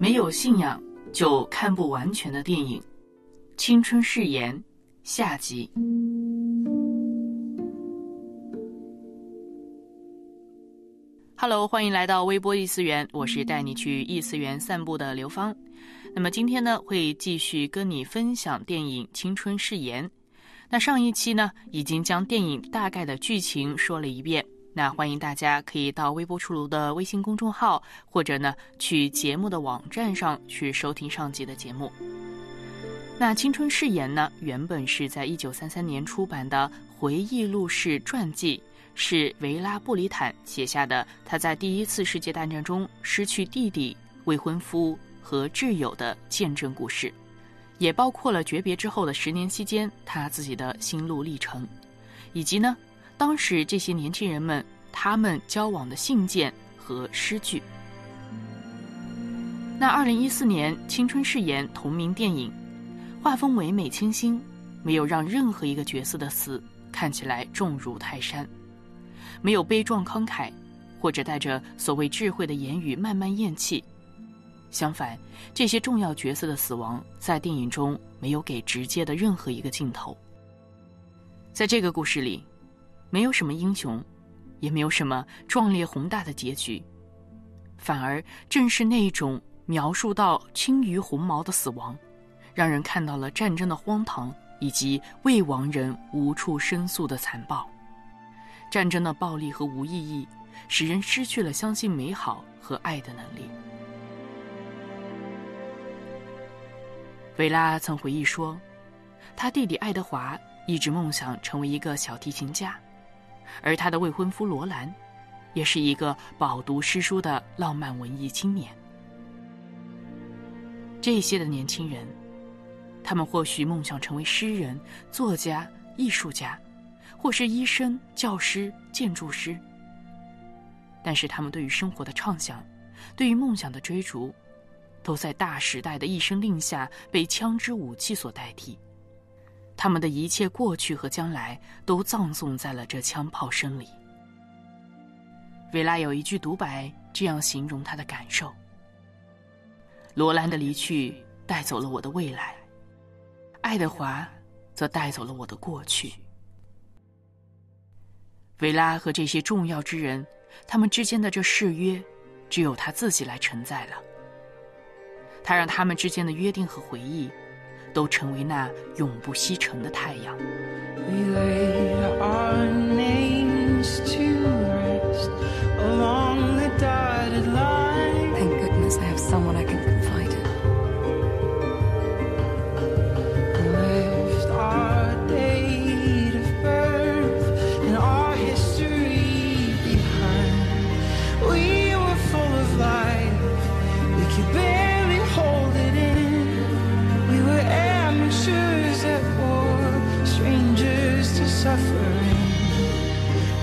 没有信仰就看不完全的电影《青春誓言》下集。Hello，欢迎来到微波异次元，我是带你去异次元散步的刘芳。那么今天呢，会继续跟你分享电影《青春誓言》。那上一期呢，已经将电影大概的剧情说了一遍。那欢迎大家可以到微波出炉的微信公众号，或者呢去节目的网站上去收听上集的节目。那《青春誓言》呢，原本是在一九三三年出版的回忆录式传记，是维拉布里坦写下的他在第一次世界大战中失去弟弟、未婚夫和挚友的见证故事，也包括了诀别之后的十年期间他自己的心路历程，以及呢。当时这些年轻人们，他们交往的信件和诗句。那二零一四年《青春誓言》同名电影，画风唯美清新，没有让任何一个角色的死看起来重如泰山，没有悲壮慷慨，或者带着所谓智慧的言语慢慢咽气。相反，这些重要角色的死亡在电影中没有给直接的任何一个镜头。在这个故事里。没有什么英雄，也没有什么壮烈宏大的结局，反而正是那种描述到轻于鸿毛的死亡，让人看到了战争的荒唐以及未亡人无处申诉的残暴。战争的暴力和无意义，使人失去了相信美好和爱的能力。维拉曾回忆说，他弟弟爱德华一直梦想成为一个小提琴家。而他的未婚夫罗兰，也是一个饱读诗书的浪漫文艺青年。这些的年轻人，他们或许梦想成为诗人、作家、艺术家，或是医生、教师、建筑师。但是他们对于生活的畅想，对于梦想的追逐，都在大时代的一声令下被枪支武器所代替。他们的一切过去和将来都葬送在了这枪炮声里。维拉有一句独白这样形容他的感受：“罗兰的离去带走了我的未来，爱德华则带走了我的过去。”维拉和这些重要之人，他们之间的这誓约，只有他自己来承载了。他让他们之间的约定和回忆。都成为那永不西沉的太阳。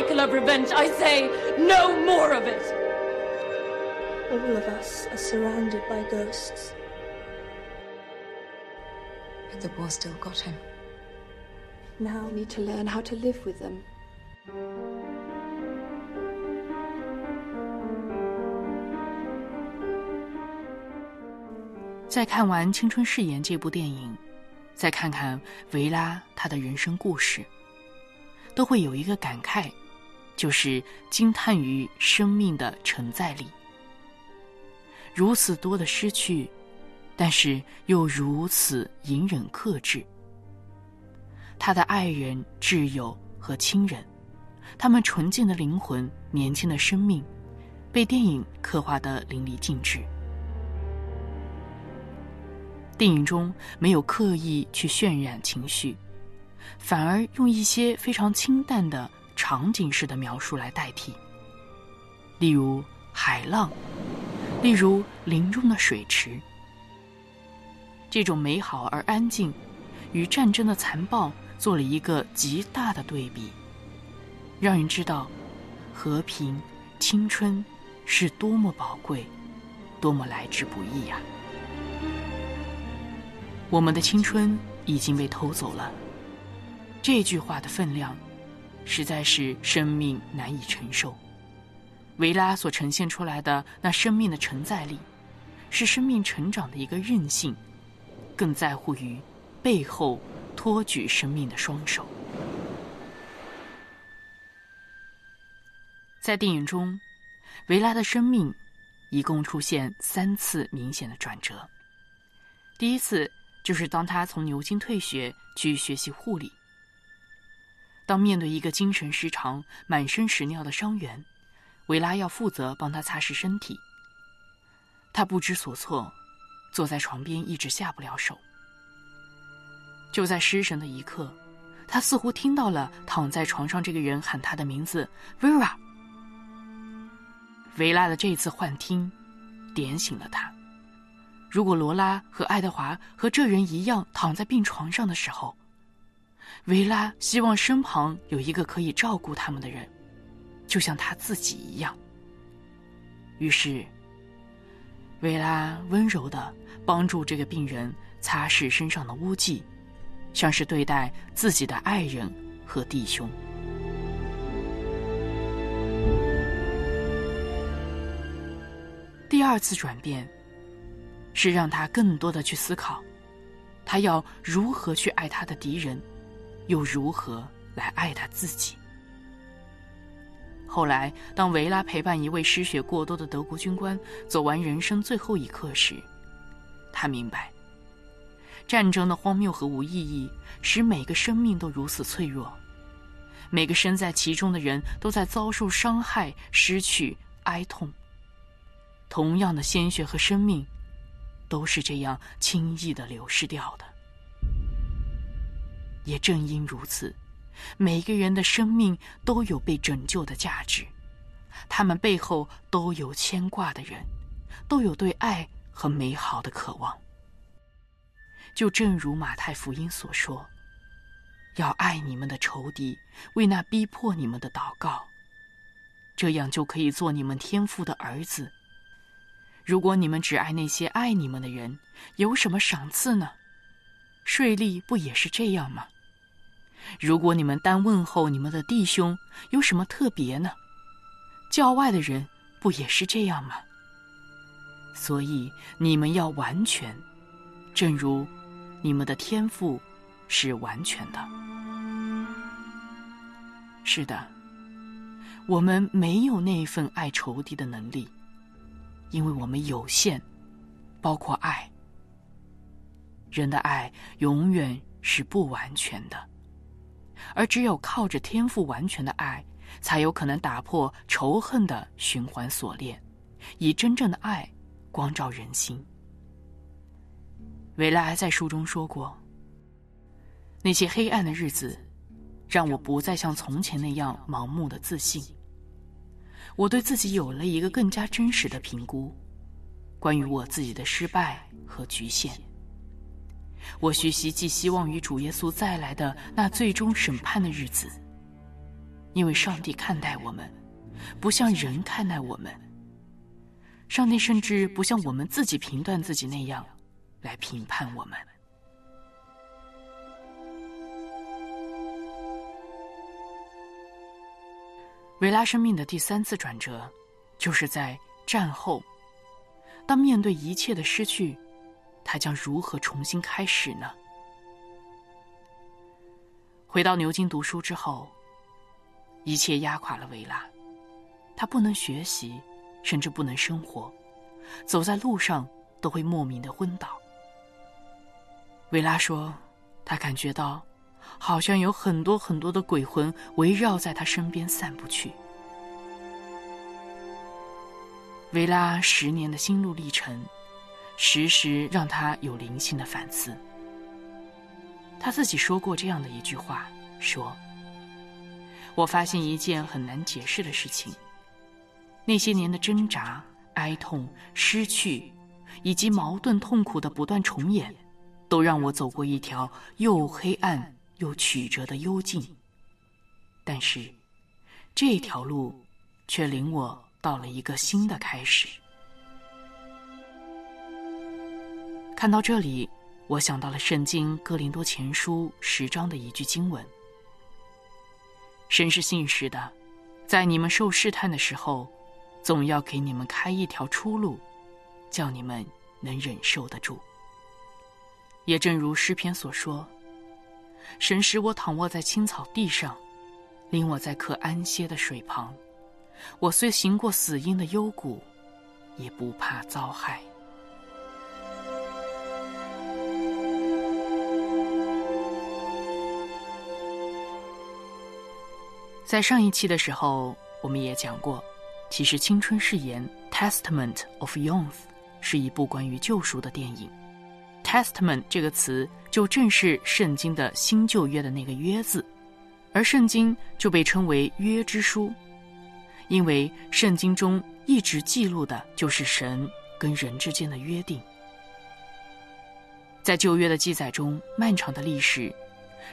cycle of revenge. I say, no more of it. All of us are surrounded by ghosts. But the war still got him. Now we need to learn how to live with them. 在看完《青春誓言》这部电影，再看看维拉他的人生故事。都会有一个感慨，就是惊叹于生命的承载力。如此多的失去，但是又如此隐忍克制。他的爱人、挚友和亲人，他们纯净的灵魂、年轻的生命，被电影刻画得淋漓尽致。电影中没有刻意去渲染情绪，反而用一些非常清淡的场景式的描述来代替，例如海浪，例如林中的水池。这种美好而安静，与战争的残暴做了一个极大的对比，让人知道和平、青春是多么宝贵，多么来之不易呀！我们的青春已经被偷走了，这句话的分量，实在是生命难以承受。维拉所呈现出来的那生命的承载力，是生命成长的一个韧性，更在乎于背后托举生命的双手。在电影中，维拉的生命一共出现三次明显的转折。第一次。就是当他从牛津退学去学习护理，当面对一个精神失常、满身屎尿的伤员，维拉要负责帮他擦拭身体。他不知所措，坐在床边一直下不了手。就在失神的一刻，他似乎听到了躺在床上这个人喊他的名字 “Vera”。维拉的这次幻听，点醒了他。如果罗拉和爱德华和这人一样躺在病床上的时候，维拉希望身旁有一个可以照顾他们的人，就像他自己一样。于是，维拉温柔的帮助这个病人擦拭身上的污迹，像是对待自己的爱人和弟兄。第二次转变。是让他更多的去思考，他要如何去爱他的敌人，又如何来爱他自己。后来，当维拉陪伴一位失血过多的德国军官走完人生最后一刻时，他明白，战争的荒谬和无意义使每个生命都如此脆弱，每个身在其中的人都在遭受伤害、失去、哀痛。同样的鲜血和生命。都是这样轻易的流失掉的。也正因如此，每个人的生命都有被拯救的价值，他们背后都有牵挂的人，都有对爱和美好的渴望。就正如马太福音所说：“要爱你们的仇敌，为那逼迫你们的祷告，这样就可以做你们天父的儿子。”如果你们只爱那些爱你们的人，有什么赏赐呢？税吏不也是这样吗？如果你们单问候你们的弟兄，有什么特别呢？教外的人不也是这样吗？所以你们要完全，正如你们的天赋是完全的。是的，我们没有那份爱仇敌的能力。因为我们有限，包括爱。人的爱永远是不完全的，而只有靠着天赋完全的爱，才有可能打破仇恨的循环锁链，以真正的爱光照人心。维拉在书中说过：“那些黑暗的日子，让我不再像从前那样盲目的自信。”我对自己有了一个更加真实的评估，关于我自己的失败和局限。我学习寄希望于主耶稣再来的那最终审判的日子，因为上帝看待我们，不像人看待我们。上帝甚至不像我们自己评断自己那样，来评判我们。维拉生命的第三次转折，就是在战后。当面对一切的失去，他将如何重新开始呢？回到牛津读书之后，一切压垮了维拉，他不能学习，甚至不能生活，走在路上都会莫名的昏倒。维拉说，他感觉到。好像有很多很多的鬼魂围绕在他身边散不去。维拉十年的心路历程，时时让他有灵性的反思。他自己说过这样的一句话：“说，我发现一件很难解释的事情。那些年的挣扎、哀痛、失去，以及矛盾痛苦的不断重演，都让我走过一条又黑暗又曲折的幽径。但是，这条路却领我。”到了一个新的开始。看到这里，我想到了《圣经·哥林多前书》十章的一句经文：“神是信实的，在你们受试探的时候，总要给你们开一条出路，叫你们能忍受得住。”也正如诗篇所说：“神使我躺卧在青草地上，领我在可安歇的水旁。”我虽行过死荫的幽谷，也不怕遭害。在上一期的时候，我们也讲过，其实《青春誓言》（Testament of Youth） 是一部关于救赎的电影。Testament 这个词就正是圣经的新旧约的那个“约”字，而圣经就被称为约之书。因为圣经中一直记录的就是神跟人之间的约定，在旧约的记载中，漫长的历史，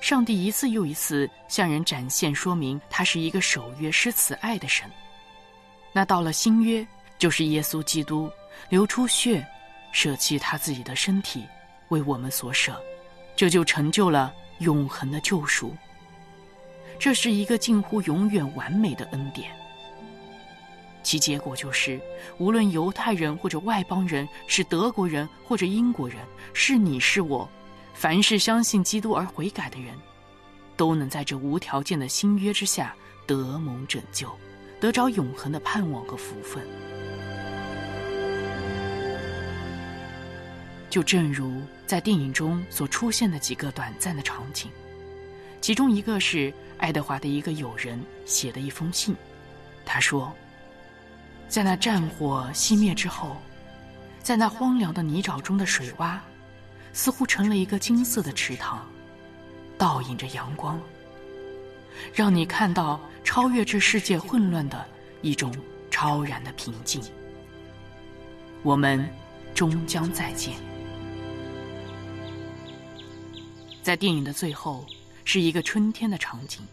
上帝一次又一次向人展现说明他是一个守约施慈爱的神。那到了新约，就是耶稣基督流出血，舍弃他自己的身体为我们所舍，这就成就了永恒的救赎。这是一个近乎永远完美的恩典。其结果就是，无论犹太人或者外邦人，是德国人或者英国人，是你是我，凡是相信基督而悔改的人，都能在这无条件的新约之下得蒙拯救，得着永恒的盼望和福分。就正如在电影中所出现的几个短暂的场景，其中一个是爱德华的一个友人写的一封信，他说。在那战火熄灭之后，在那荒凉的泥沼中的水洼，似乎成了一个金色的池塘，倒映着阳光，让你看到超越这世界混乱的一种超然的平静。我们终将再见。在电影的最后，是一个春天的场景。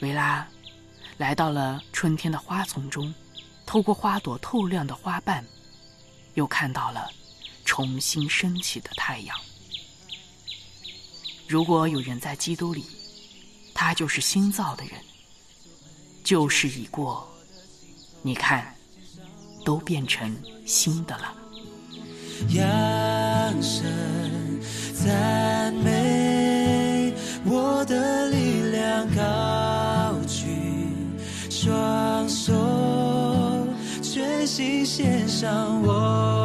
维拉来到了春天的花丛中。透过花朵透亮的花瓣，又看到了重新升起的太阳。如果有人在基督里，他就是新造的人，旧事已过，你看，都变成新的了。扬声赞像我。